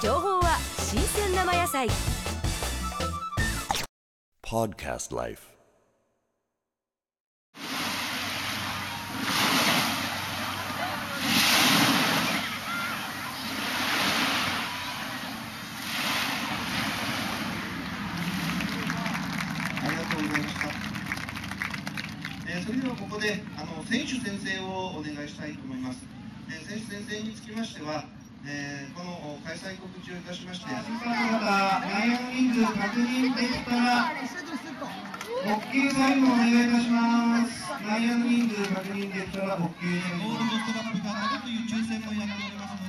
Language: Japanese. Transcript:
情報は新鮮生野菜 Podcast Life. ありがとうございました。えーそれではここであの選手宣誓をお願いしたいと思います。えー選手宣誓につきましては、えーこの開催告知をいたしまして、審判の方、内野の人数確認できたら、発球サインをお願いいたします。内野の人数確認できたら発球サインを。ボールの人が飛び交ったという抽選もやっております。